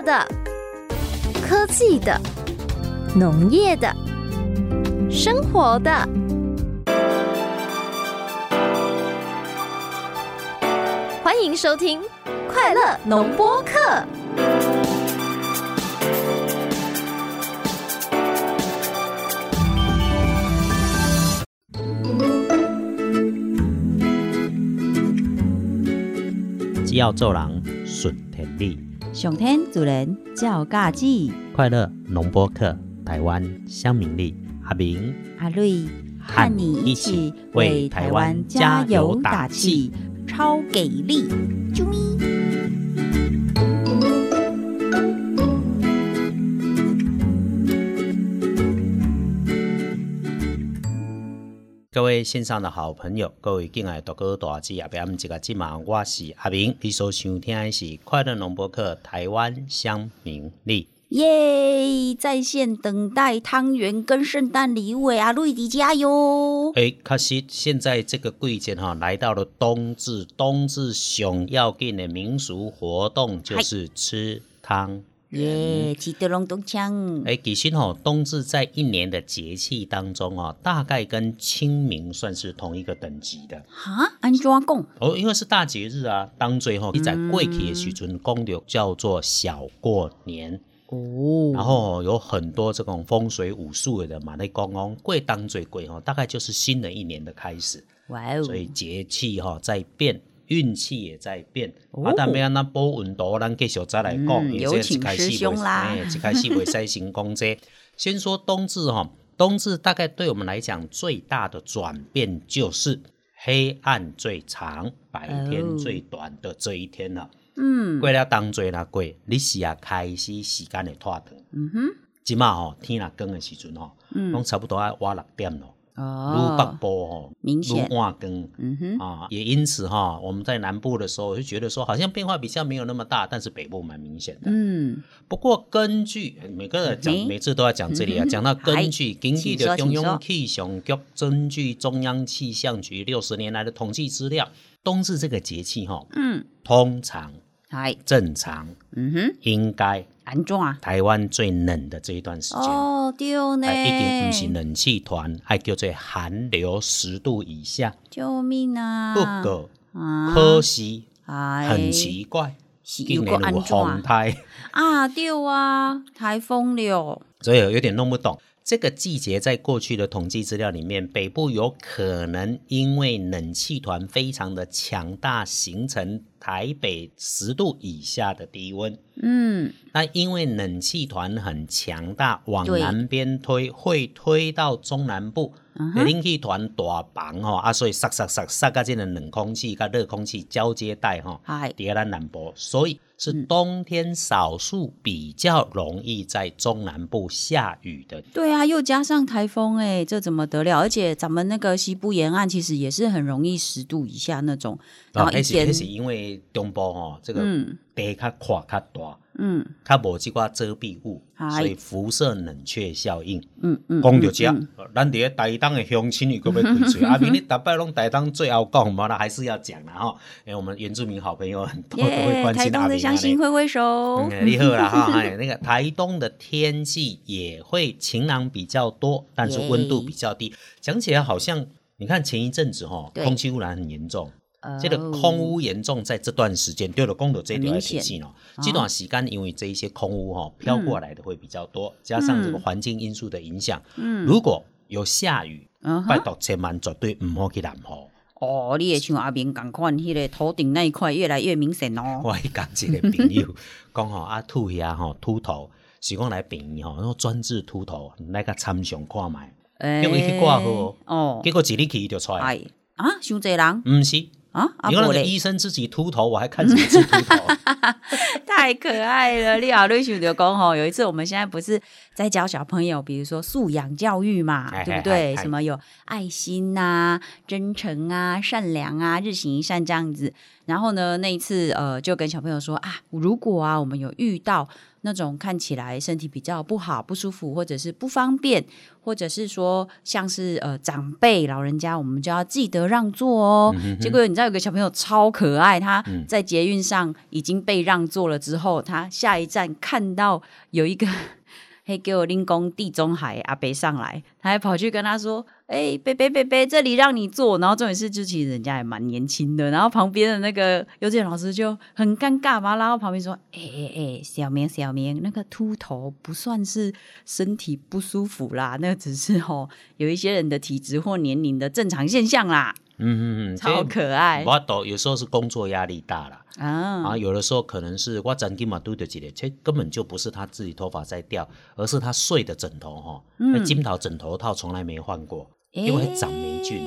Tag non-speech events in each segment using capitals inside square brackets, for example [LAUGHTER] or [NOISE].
的、科技的、农业的、生活的。欢迎收听《快乐农播课》。只要做人顺天理，上天主人照家己，快乐农播客，台湾乡民力，阿明阿瑞和你一起为台湾加油打气，超给力！啾咪。各位线上的好朋友，各位敬爱大哥大姐，阿别一个今晚我是阿明，你所收听的是快乐农博客台湾乡民力。耶！在线等待汤圆跟圣诞礼物的阿瑞迪加油！哎，可惜现在这个季节哈，来到了冬至，冬至熊要紧的民俗活动就是吃汤耶！记得隆咚锵。哎，其实哦，冬至在一年的节气当中哦，大概跟清明算是同一个等级的。哈，安怎讲？哦，因为是大节日啊，当最后你在过去的时阵，公流叫做小过年。哦，然后有很多这种风水武术的人嘛，那讲讲贵当最贵哦，大概就是新的一年的开始。哇哦！所以节气哈在变，运气也在变。哦啊，但要那波运动，咱继续再来讲。嗯有请师兄啦哎，一开始袂使行讲这。[LAUGHS] 先说冬至哈，冬至大概对我们来讲最大的转变就是黑暗最长，白天最短的这一天了。嗯过了当做啦过，你是啊开始时间会拖长。嗯哼，即马吼天若光的时阵吼，嗯拢差不多要晚六点咯。愈哦，北部吼，愈明显。晚光。嗯哼，啊，也因此哈，我们在南部的时候就觉得说，好像变化比较没有那么大，但是北部蛮明显的。嗯，不过根据每个人讲，嗯每次都要讲这里啊，嗯讲到根据根据的中央气象局根据中央气象局六十年来的统计资料，冬至这个节气哈，嗯，通常嗨，正常嗯哼，应该安怎啊？台湾最冷的这一段时间。哦，对呢，哎，一定不是冷气团，还叫做寒流十度以下。救命啊！不过，啊，可惜哎很奇怪，是今年有风怎台，啊？对啊，台风了，所以有点弄不懂。这个季节在过去的统计资料里面，北部有可能因为冷气团非常的强大，形成台北十度以下的低温。嗯，那因为冷气团很强大，往南边推，会推到中南部。嗯冷气团大房吼，啊，所以塞塞塞塞到这个冷空气跟热空气交接带吼，嗨，伫咱南部，所以是嗯冬天少数比较容易在中南部下雨的。对啊，又加上台风，哎，这怎么得了？而且咱们那个西部沿岸其实也是很容易十度以下那种，然后一天那，是因为中部哦，这个嗯地较宽较大，嗯它无即寡遮蔽物，所以辐射冷却效应。嗯嗯，讲到这，嗯咱伫咧台东的乡亲，又个要开嘴。阿 [LAUGHS] 明，你逐摆拢台东最后讲嘛，那还是要讲啦吼。因为我们原住民好朋友很多都会关心阿明东的乡亲啊。挥挥手，嗯，你好啦哈，[LAUGHS] 哎，那个台东的天气也会晴朗比较多，但是温度比较低。讲起来好像，你看前一阵子哈，对空气污染很严重，哦这个空污严重，在这段时间，对了，公的这条来很明显。提醒哦，这段时间因为这一些空污哈飘过来的会比较多，加上这个环境因素的影响，嗯。如果有下雨，嗯哼，拜托千万绝对唔好去南湖。哦，你也像阿明共款，迄个头顶那一块越来越明显哦。[LAUGHS] 我去讲一个朋友 [LAUGHS] 讲吼，阿秃遐吼秃头，是讲来病院吼，然后专治秃头，来个参详看卖，哎叫伊去挂号哦，结果一日去伊就出来，哎。啊，伤济人？唔是，啊，啊你看那，个医生自己秃头，我还看什么秃头？[LAUGHS] 太可爱了！你好，瑞雪就讲吼，有一次我们现在不是在教小朋友，比如说素养教育嘛，对不对？哎什么有爱心呐、真诚啊、善良啊、日行一善这样子。然后呢，那一次呃，就跟小朋友说啊，如果啊，我们有遇到那种看起来身体比较不好、不舒服，或者是不方便，或者是说像是呃长辈、老人家，我们就要记得让座哦。结果你知道有个小朋友超可爱，他嗯在捷运上已经被让座了之之后，他下一站看到有一个嘿给我拎工地中海阿伯上来，他还跑去跟他说：“哎、贝贝贝贝，这里让你坐。”然后重点是，就其实人家也蛮年轻的，然后旁边的那个幼稚园老师就很尴尬嘛，拉到旁边说：“哎哎哎，小明小明，那个秃头不算是身体不舒服啦，那只是哦有一些人的体质或年龄的正常现象啦，嗯嗯嗯，超可爱我都，有时候是工作压力大了。啊！啊，有的时候可能是我曾经嘛对的几个，其实根本就不是他自己头发在掉，而是他睡的枕头哈，那金桃枕头套从来没换过，因为长霉菌。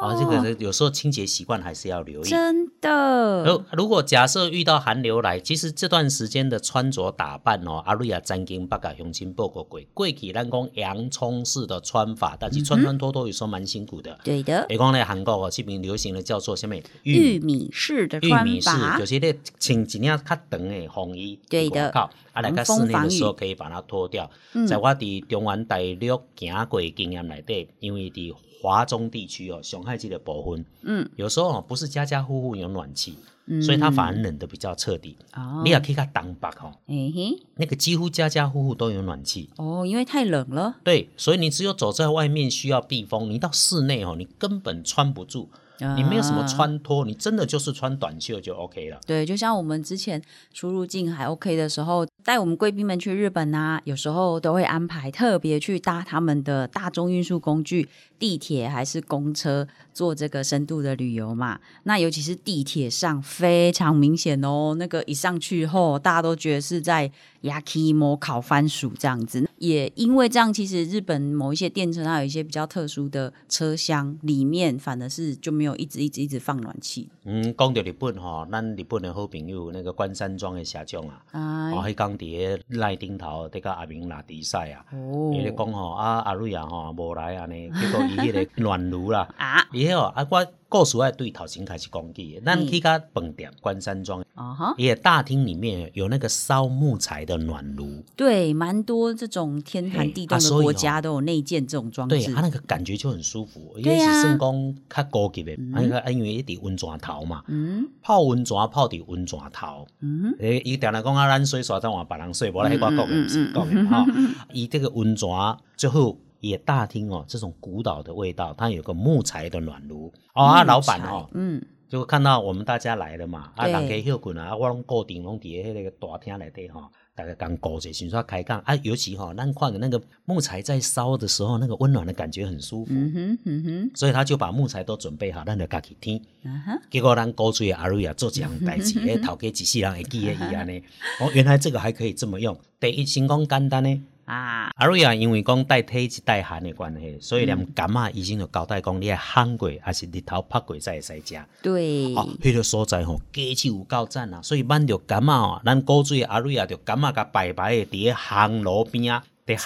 啊，这个有时候清洁习惯还是要留意。真的。如如果假设遇到寒流来，其实这段时间的穿着打扮哦，阿瑞亚曾经八甲乡亲报过过，过去咱讲洋葱式的穿法，但是穿穿脱脱有时候蛮辛苦的。对的，比讲咧，韩国哦，这边流行的叫做什么？玉米式的穿玉米式，法。就，是咧穿一件较长的风衣，对的靠，啊，来到室内的时候可以把它脱掉。嗯。在我伫中原大陆行过的经验内底，因为伫华中地区哦，上海这个部分，嗯，有时候哦不是家家户户有暖气，嗯。所以它反而冷的比较彻底。哦。你也可以看东北哦，哎嘿，那个几乎家家户户都有暖气。哦，因为太冷了，对，所以你只有走在外面需要避风，你到室内哦，你根本穿不住，你没有什么啊穿脱，你真的就是穿短袖就 OK 了。对，就像我们之前出入境还 OK 的时候，带我们贵宾们去日本啊，有时候都会安排特别去搭他们的大众运输工具，地铁还是公车，做这个深度的旅游嘛。那尤其是地铁上非常明显哦，那个一上去后，大家都觉得是在 yakimo 烤番薯这样子。也因为这样，其实日本某一些电车它有一些比较特殊的车厢，里面反而是就没有一直一直一直放暖气嗯，讲到日本吼、咱日本的好朋友那个关山庄的社长啊，啊。哦，迄讲伫个赖顶头伫甲阿明拉比赛啊，哦伊咧讲吼啊阿瑞啊吼无来安尼，结果伊迄个暖炉啦，啊。伊迄哦啊我故事爱对头先开始讲起的，咱嗯去甲饭店关山庄，啊哈，伊的大厅里面有那个烧木材的暖炉，对，蛮多这种天寒地冻的国家都有内建这种装置。对，啊那个感觉就很舒服，也对啊。是算讲较高级的，啊那个因为一伫温泉头嘛，嗯。泡温泉泡伫温泉头。嗯，诶，伊定来讲啊，咱水煞再换别人水，无咧迄我讲的，嗯毋是讲的吼。[LAUGHS] 伊这个温泉最后也大厅哦，这种古老的味道，它有个木材的暖炉哦。啊，老板哦，嗯，就看到我们大家来了嘛，啊，对人家休困啊，啊我拢固定拢伫迄个大厅内底吼，大家刚顾者，先说开讲啊，尤其吼，咱看着那个木材在烧的时候，那个温暖的感觉很舒服，嗯哼嗯哼，所以他就把木材都准备好，咱就家己添。啊哈，结果咱高水的阿瑞啊做这样代志，[LAUGHS] 诶，头家一世人会记得伊安尼。哦，原来这个还可以这么用。第一先讲简单呢，啊，阿瑞啊，因为讲带体质带寒的关系，所以连感冒医生就交代讲，你要烘过还是日头晒过才会使食。对，哦，迄、个所在吼，天气有够赞啊！所以挽着感冒啊，咱高水的阿瑞啊，就感冒甲白白的伫咧巷路边啊，这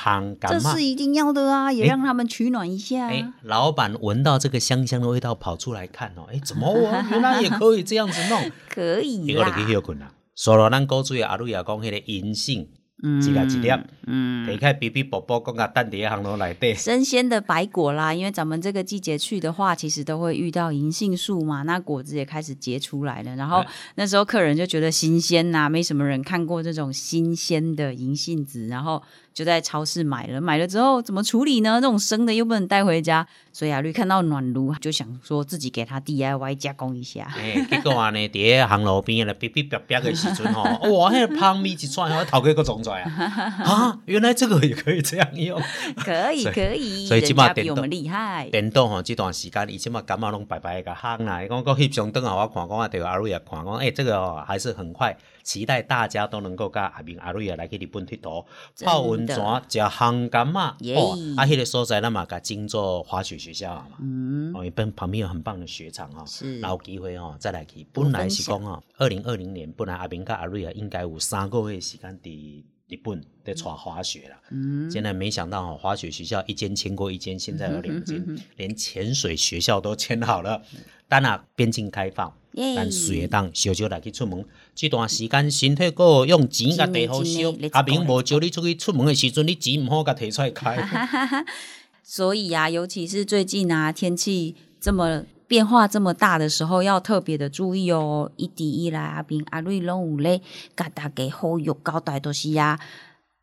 感冒是。一定要的啊，也让他们取暖一下。哎、老板闻到这个香香的味道，跑出来看哦，哎、怎么我 [LAUGHS] 原来也可以这样子弄？[LAUGHS] 可以结果啦就，去休困啦。所以咱古水的阿瑞也讲，迄个银杏嗯一粒一粒，嗯，你看比比宝宝，讲甲等伫咧行路内底。生鲜的白果啦，因为咱们这个季节去的话，其实都会遇到银杏树嘛，那果子也开始结出来了。然后哎那时候客人就觉得新鲜呐、没什么人看过这种新鲜的银杏子，然后就在超市买了。买了之后怎么处理呢？这种生的又不能带回家，所以阿绿看到暖炉就想说自己给他 DIY 加工一下。哎、结果安尼伫咧行路边咧，哔哔哔哔的时阵吼，[LAUGHS] 哇，那、个香味一串，我头壳个撞出来啊！[LAUGHS] 啊，原来这个也可以这样用。[LAUGHS] 可以可以，所以人起码电动家比我们厉害。电动吼，这段时间伊即马感冒拢白白个烘啦。伊讲个翕相灯啊，我看讲啊，对阿瑞也看讲，哎、这个哦还是很快，期待大家都能够跟阿明阿瑞也来去日本佚佗，泡温泉，食烘感冒。耶哦，啊，迄、个所在咱嘛甲整做滑雪学校嘛。嗯，哦，一边旁边有很棒的雪场哈、然后有机会哦再来去。本来是讲哦，二零二零年本来阿明跟阿瑞啊应该有三个月时间伫日本在耍滑雪啦。嗯现在没想到哦，滑雪学校一间签过一间，现在有两间，连潜水学校都签好了。当然边境开放，耶咱随会当小少来去出门。这段时间身体够用钱甲地好烧阿明无招你出去出门的时阵，你钱毋好甲摕出来开。[LAUGHS] 所以啊，尤其是最近啊，天气这么变化这么大的时候，要特别的注意哦。一滴一来阿兵阿瑞龙五嘞，嘎达给后有高带东西呀。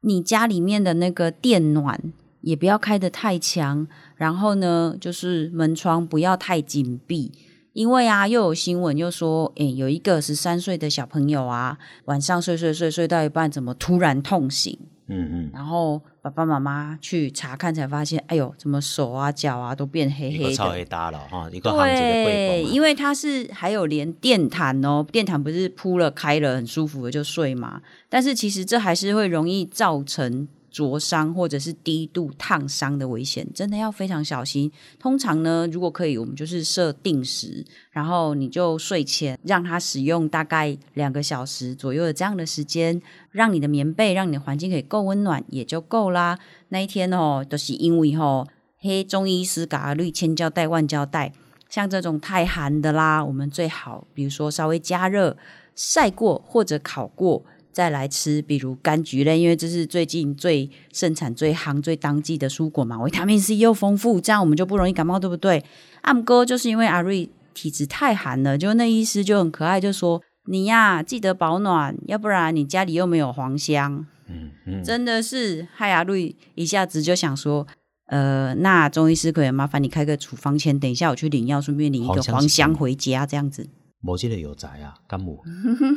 你家里面的那个电暖也不要开得太强，然后呢，就是门窗不要太紧闭。因为啊，又有新闻又说，诶，有一个十三岁的小朋友啊，晚上睡睡睡睡到一半，怎么突然痛醒？嗯嗯，然后爸爸妈妈去查看，才发现，哎呦，怎么手啊脚啊都变黑黑的？超黑搭了哈，一个行情的对，因为它是还有连电毯哦，电毯不是铺了开了很舒服的就睡嘛，但是其实这还是会容易造成。灼伤或者是低度烫伤的危险，真的要非常小心。通常呢，如果可以，我们就是设定时，然后你就睡前让它使用大概两个小时左右的这样的时间，让你的棉被，让你的环境可以够温暖，也就够啦。那一天哦，都是因为吼，黑中医师嘎绿千胶带万胶带，像这种太寒的啦，我们最好比如说稍微加热晒过或者烤过。再来吃，比如柑橘类，因为这是最近最盛产、最夯、最当季的蔬果嘛，维他命 C 又丰富，这样我们就不容易感冒，对不对？阿姆哥就是因为阿瑞体质太寒了，就那医师就很可爱，就说你呀记得保暖，要不然你家里又没有黄香。嗯嗯，真的是害阿瑞一下子就想说，呃，那中医师可以麻烦你开个处方签，等一下我去领药，顺便领一个黄香回家，这样子。某些的有宅啊，干母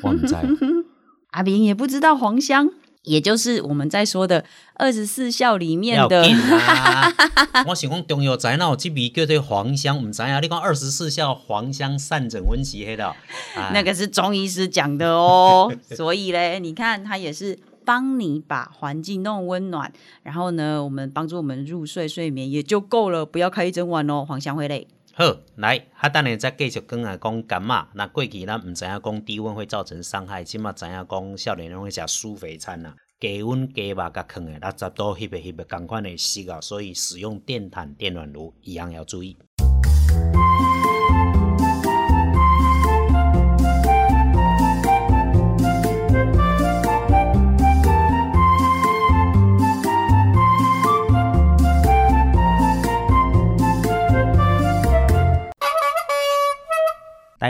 我唔知。阿明也不知道黄香，也就是我们在说的二十四孝里面的。[LAUGHS] 我想讲中药材那有这味叫做黄香，唔知啊？你讲二十四孝黄香散疹温习黑的，那个是中医师讲的哦。[LAUGHS] 所以嘞，你看他也是帮你把环境弄温暖，然后呢，我们帮助我们入睡睡眠也就够了，不要开一整晚哦，黄香会累。好，来，哈，等下再继续讲啊，讲感冒。那过去咱毋知影讲低温会造成伤害，起码知影讲少年拢会食苏肥餐啊，低温低肉甲坑诶，六十度翕诶翕诶，共款诶洗啊，所以使用电毯、电暖炉一样要注意。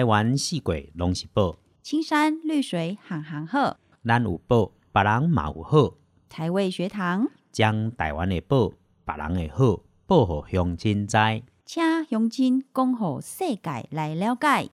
台湾四季拢是宝，青山绿水行行好，咱有宝，别人嘛有好。台味学堂将台湾的宝，别人的好，报互乡亲知，请乡亲讲互世界来了解。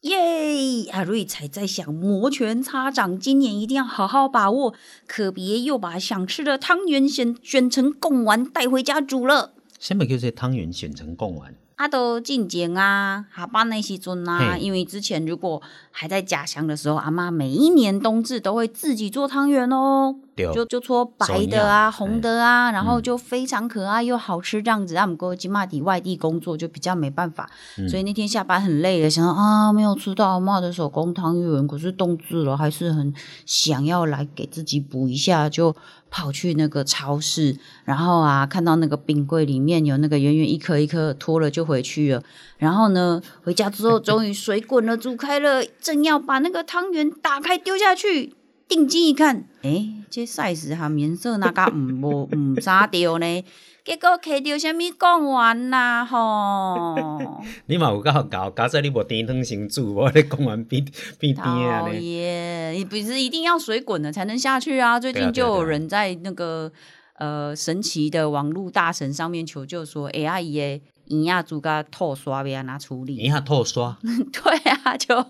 耶！阿瑞才在想，摩拳擦掌，今年一定要好好把握，可别又把想吃的汤圆选选成贡丸带回家煮了。什么叫做汤圆选成贡丸？他都进前啊，下班那时阵啊，因为之前如果还在家乡的时候，阿妈每一年冬至都会自己做汤圆哦，就就搓白的啊、红的啊，然后就非常可爱又好吃这样子。阿姆哥金马底外地工作就比较没办法，所以那天下班很累了，想到啊没有吃到阿妈的手工汤圆，可是冬至了，还是很想要来给自己补一下，就。跑去那个超市，然后啊，看到那个冰柜里面有那个圆圆一颗一颗，脱了就回去了。然后呢，回家之后终于水滚了，煮开了，正要把那个汤圆打开丢下去，定睛一看，哎，这 size 哈颜色那个唔无 [LAUGHS] 唔咋掉呢？结果摕到什么讲完啦吼？[LAUGHS] 你嘛有够搞，搞在你无电汤先煮，我咧讲完边边边啊咧。耶，你不是一定要水滚了才能下去啊？最近就有人在那个呃神奇的网络大神上面求救说，哎阿姨诶，银亚煮个透刷要拿处理。银亚透刷？[LAUGHS] 对啊，就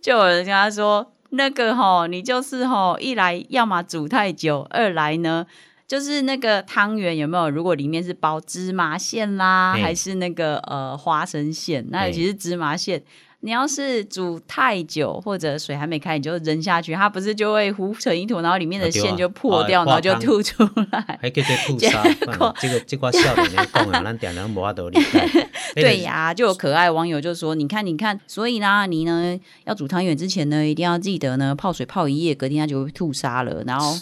就有人跟他说，那个吼，你就是吼，一来要么煮太久，二来呢。就是那个汤圆有没有？如果里面是包芝麻馅啦，还是那个呃花生馅？那尤其是芝麻馅。你要是煮太久，或者水还没开，你就扔下去，它不是就会糊成一坨，然后里面的馅就破掉，然后就吐出来。[LAUGHS] 还可以吐沙，这个这块笑脸讲啊，咱点人无法度理解。[LAUGHS] 对呀，就有可爱网友就说：“你看，你看，所以呢，你呢要煮汤圆之前呢，一定要记得呢泡水泡一夜，隔天它就会吐沙了。”然后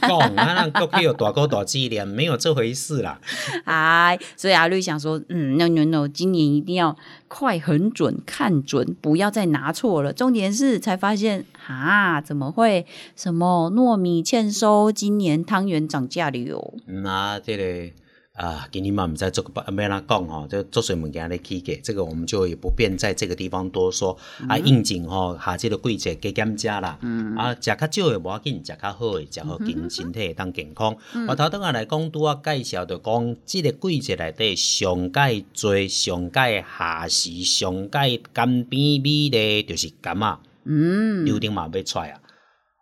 讲，啊，那都可以有大高大质量，没有这回事啦。[LAUGHS] 哎，所以阿绿想说，嗯，no no no，今年一定要。快很准，看准，不要再拿错了。重点是才发现，哈，怎么会什么糯米欠收？今年汤圆涨价了哟。那这个啊，今天嘛，我们在这个没啦讲哈，就做水物件来起价，这个我们就也不便在这个地方多说。啊，应景吼，下这个季节加减食啦，啊，食较少的无要紧，食较好的，食好健身体会当健康。我头等下来讲，拄啊介绍着讲，这个季节内底上界最、上介下时、上介甘甜美的，就是柑仔。嗯，柳丁嘛要出来啊！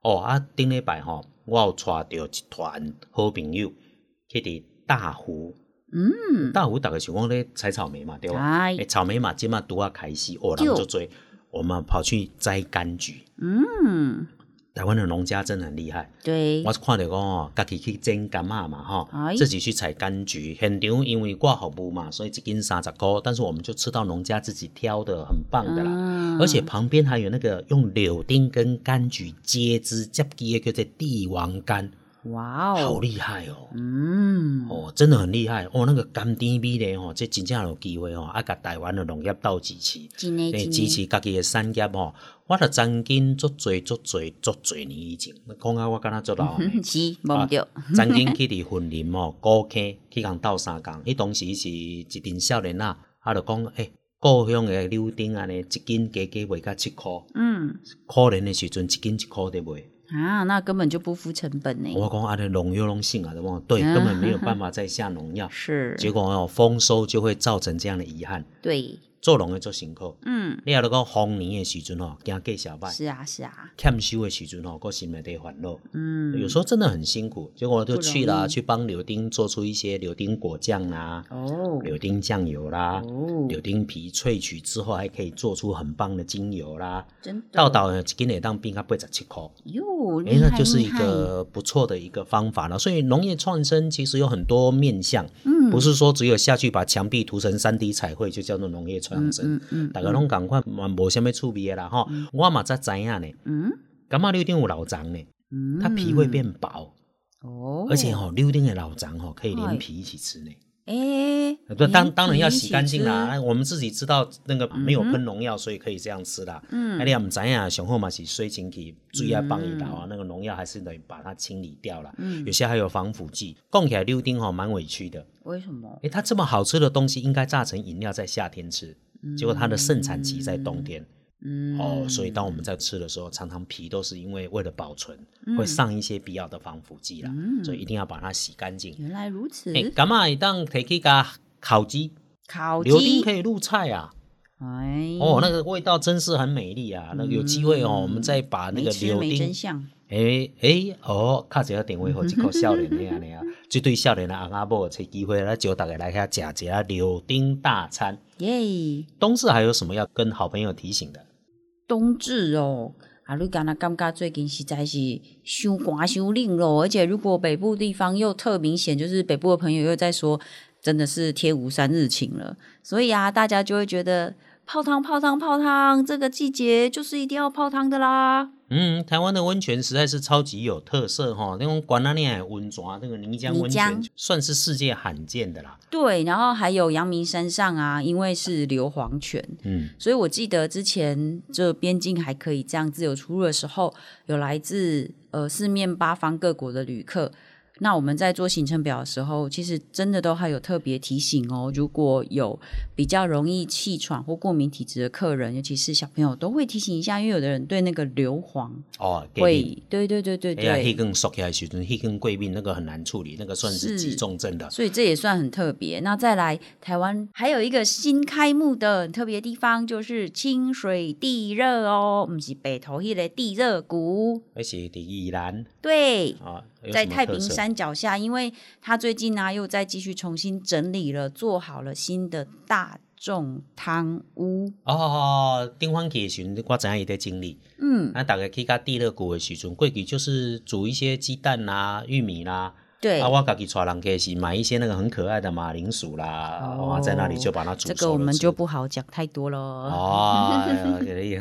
哦啊，顶礼拜吼，我有带着一团好朋友去伫大湖。嗯，大湖大概是讲咧采草莓嘛，对吧？哎。诶，草莓嘛，即嘛拄啊开始，哦，人就。追，我们跑去摘柑橘。嗯，台湾的农家真的很厉害，对。我，是看到讲哦，家己去种柑嘛嘛，吼哎，自己去采柑橘，现场因为挂服务嘛，所以一斤三十块，但是我们就吃到农家自己挑的，很棒的啦。嗯而且旁边还有那个用柳丁跟柑橘接枝接枝的，叫做帝王柑，哇哦，好厉害哦！嗯，哦，真的很厉害哦，那个甘甜味的哦，这真正有机会哦，啊，甲台湾的农业斗支持，支持家己的产业哦。我著曾经足侪足侪足侪年以前，讲啊，我敢若做老呢。[LAUGHS] 是忘掉，曾经去伫云林哦，[LAUGHS] 古坑去共斗相共，迄当时是一阵少年仔，啊，著讲诶，故乡的柳丁安尼一斤加加卖甲七箍，嗯，可怜的时阵一斤一箍伫卖。啊，那根本就不付成本呢，我讲啊，的农药农性啊，对不？对，嗯根本没有办法再下农药，[LAUGHS] 是，结果哦，丰收就会造成这样的遗憾。对，做农的做辛苦，嗯，你若讲丰年的时阵吼，惊计小歹；是啊是啊，欠收的时阵吼，个心内得烦恼。嗯，有时候真的很辛苦，结果我就去了，去帮柳丁做出一些柳丁果酱啦、哦，柳丁酱油啦、哦，柳丁皮萃取之后，还可以做出很棒的精油啦。真的，倒倒呢，一斤会当变到八十七块，哟，哎，厉害那就是一个不错的一个方法了。所以农业创生其实有很多面向，嗯不是说只有下去把墙壁涂成三 D 彩绘就叫做农业创生。嗯嗯大家拢共款，嘛无虾米趣味的啦哈。我嘛才知影呢，嗯感觉柳丁有老长呢，嗯，它皮会变薄，哦，而且吼柳丁的老长吼可以哎连皮一起吃呢。哎，不，当当然要洗干净啦。我们自己知道那个没有喷农药，所以可以这样吃啦。嗯啊，你也唔知呀，上好嘛是水清体，注意要放一道啊，那个农药还是得把它清理掉了。嗯有些还有防腐剂。供起来溜丁哈蛮委屈的，为什么？诶，它这么好吃的东西应该榨成饮料在夏天吃，结果它的盛产期在冬天。嗯，哦，所以当我们在吃的时候，常常皮都是因为为了保存，嗯会上一些必要的防腐剂啦，所以一定要把它洗干净。原来如此，诶，干嘛当提去甲烤鸡？烤柳丁鸡可，以入菜啊！哎，哦，那个味道真是很美丽啊！那个有机会哦，我们再把那个柳丁真相，诶诶，哦，卡一个电话互一个少年的安尼啊，[LAUGHS] 这对少年的翁仔某找机会来招大家来遐食一下柳丁大餐。耶，冬至还有什么要跟好朋友提醒的？冬至哦。啊，你敢那感觉最近实在是伤寒伤冷咯，而且如果北部地方又特明显，就是北部的朋友又在说，真的是天无三日晴了，所以啊，大家就会觉得泡汤泡汤泡汤，这个季节就是一定要泡汤的啦。嗯，台湾的温泉实在是超级有特色哈，那种管那念温泉，那个泥浆温泉算是世界罕见的啦。对，然后还有阳明山上啊，因为是硫磺泉，嗯，所以我记得之前这边境还可以这样自由出入的时候，有来自呃四面八方各国的旅客。那我们在做行程表的时候，其实真的都还有特别提醒哦。如果有比较容易气喘或过敏体质的客人，尤其是小朋友，都会提醒一下，因为有的人对那个硫磺哦，会，对对对对对，黑根缩起来的时阵，黑根贵病那个很难处理，那个算是是急重症的。所以这也算很特别。那再来，台湾还有一个新开幕的很特别的地方，就是清水地热哦，不是北投迄个地热谷，而且第宜兰对。啊，有在太平山脚下，因为他最近呢、又在继续重新整理了，做好了新的大众汤屋。哦，顶番去的时阵，我知影伊在整理。嗯，那大概去到地热谷的时阵，过去就是煮一些鸡蛋啦、玉米啦。对，啊，我家己带人去是买一些那个很可爱的马铃薯啦，哦，在那里就把它煮熟这个我们就不好讲太多了。哦，可以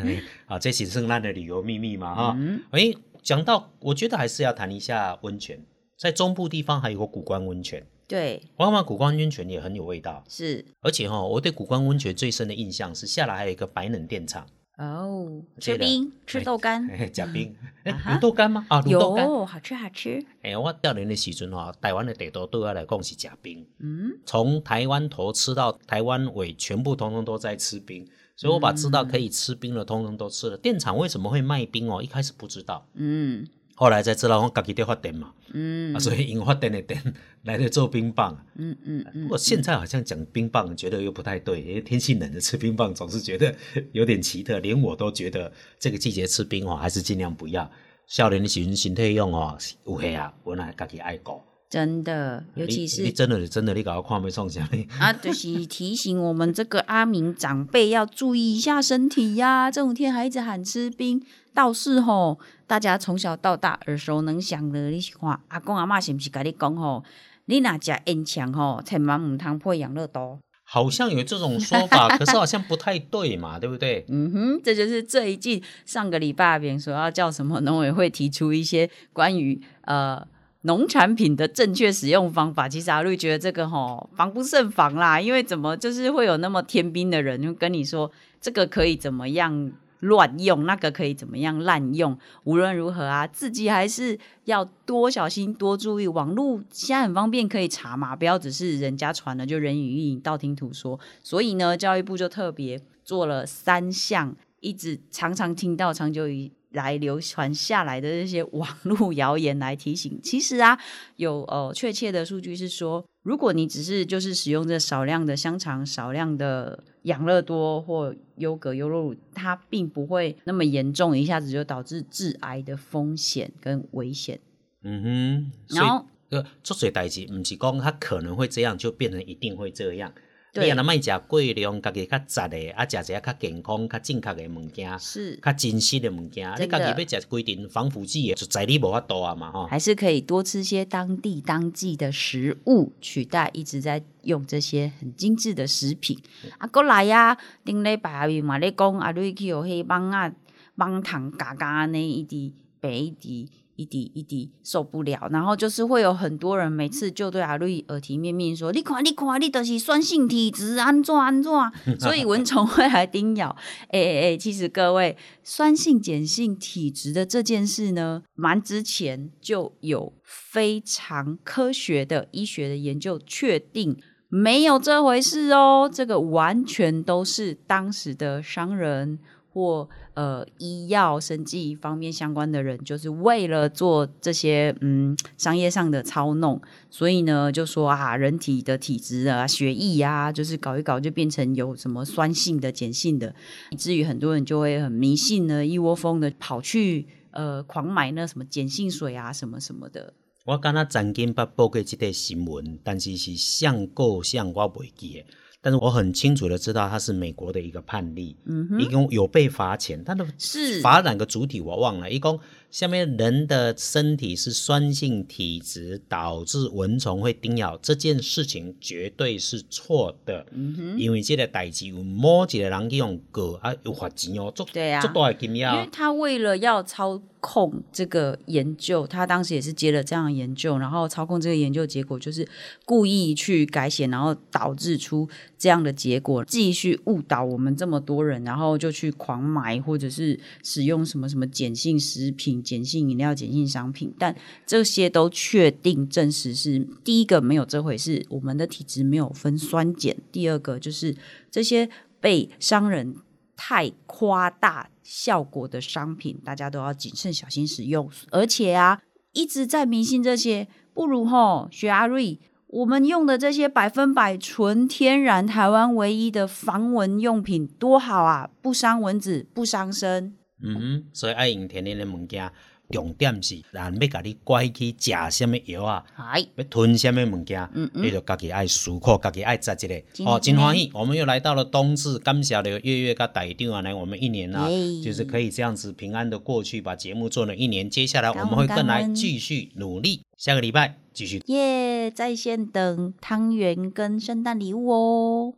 啊，这是圣诞的旅游秘密嘛哈。嗯诶，讲到，我觉得还是要谈一下温泉，在中部地方还有个古关温泉，对，我看古关温泉也很有味道，是。而且哈，我对古关温泉最深的印象是下来还有一个白冷电厂，哦，吃冰吃豆干，[LAUGHS] 嘿假冰，哎啊哈。[LAUGHS] 卤豆干吗？啊，卤豆干。有好吃好吃。哎，我调年的时阵哈，台湾的地图对我来讲是假冰，嗯，从台湾头吃到台湾尾，全部通通都在吃冰，所以我把知道可以吃冰的通通都吃了。电厂为什么会卖冰哦？一开始不知道，嗯后来才知道我自己在发电嘛，嗯啊，所以因发电的电来了做冰棒。嗯嗯不嗯，过现在好像讲冰棒，觉得又不太对，因为天气冷了吃冰棒总是觉得有点奇特，连我都觉得这个季节吃冰哦，还是尽量不要。少年的时阵身体用哦，有黑啊，我那自己爱顾。真的，尤其你你是真的真的，你搞到看没送下面。[LAUGHS] 啊，就是提醒我们这个阿明长辈要注意一下身体呀。[LAUGHS] 这种天还一直喊吃冰，倒是吼，大家从小到大耳熟能详的，你是看阿公阿妈是不是跟你讲吼？你若食烟肠吼，千万唔通配养乐多。好像有这种说法，可是好像不太对嘛，[LAUGHS] 对不对？嗯哼，这就是最近上个礼拜别人说要叫什么农委会提出一些关于呃农产品的正确使用方法。其实阿瑞觉得这个吼防不胜防啦，因为怎么就是会有那么天兵的人就跟你说这个可以怎么样。乱用那个可以怎么样滥用？无论如何啊，自己还是要多小心、多注意。网络现在很方便，可以查嘛，不要只是人家传的就人云亦云、道听途说。所以呢，教育部就特别做了三项，一直常常听到、长久以来流传下来的这些网络谣言来提醒。[LAUGHS] 其实啊，有呃确切的数据是说，如果你只是就是使用这少量的香肠、少量的养乐多或优格、优酪乳，它并不会那么严重，一下子就导致致癌的风险跟危险。嗯哼，然后呃，做水代志，不是讲他可能会这样，就变成一定会这样。对你若莫食过量，家己较杂的，啊，食一下较健康、较正确的物件，是较真实的物件。你家己要食规定防腐剂的，就在你无法度啊嘛吼。还是可以多吃些当地当季的食物，取代一直在用这些很精致的食品。啊，过来呀、顶礼拜阿咪嘛咧讲，阿瑞去有迄网啊网糖嘎嘎呢，一滴白一滴。一滴一滴受不了，然后就是会有很多人每次就对阿瑞耳提面命说：“你看，你看，你都是酸性体质，安怎安怎？” [LAUGHS] 所以蚊虫会来叮咬。哎哎哎，其实各位，酸性碱性体质的这件事呢，蛮之前就有非常科学的医学的研究确定没有这回事哦，这个完全都是当时的商人或呃医药生技方面相关的人，就是为了做这些嗯商业上的操弄，所以呢就说啊人体的体质啊血液啊，就是搞一搞就变成有什么酸性的、碱性的，以至于很多人就会很迷信呢，一窝蜂的跑去呃狂买那什么碱性水啊什么什么的。我敢若曾经捌报过这个新闻，但是是上过上我袂记的。但是我很清楚的知道，它是美国的一个判例，嗯哼，一共有被罚钱，他的是罚哪个主体我忘了。一共下面人的身体是酸性体质，导致蚊虫会叮咬，这件事情绝对是错的。嗯哼，因为这个代志有某一个人去用过啊，有罚钱哦，做对啊做大的金因为额。他为了要操控这个研究，他当时也是接了这样的研究，然后操控这个研究结果，就是故意去改写，然后导致出这样的结果，继续误导我们这么多人，然后就去狂买或者是使用什么什么碱性食品、碱性饮料、碱性商品，但这些都确定证实是第一个没有这回事，我们的体质没有分酸碱；第二个就是这些被商人太夸大效果的商品，大家都要谨慎小心使用。而且啊，一直在迷信这些，不如吼学阿瑞，我们用的这些百分百纯天然、台湾唯一的防蚊用品多好啊，不伤蚊子，不伤身。嗯哼，所以爱用天然的物件，重点是人要甲你拐去食什么药啊，哎，要吞什么物件，嗯嗯你就家己爱思考，家己爱知一个。真哦，真的欢喜，我们又来到了冬至，感谢了月月甲台长啊，来我们一年啊，耶就是可以这样子平安的过去，把节目做了一年。接下来我们会更来继续努力，下个礼拜继续。耶、在线等汤圆跟圣诞礼物哦。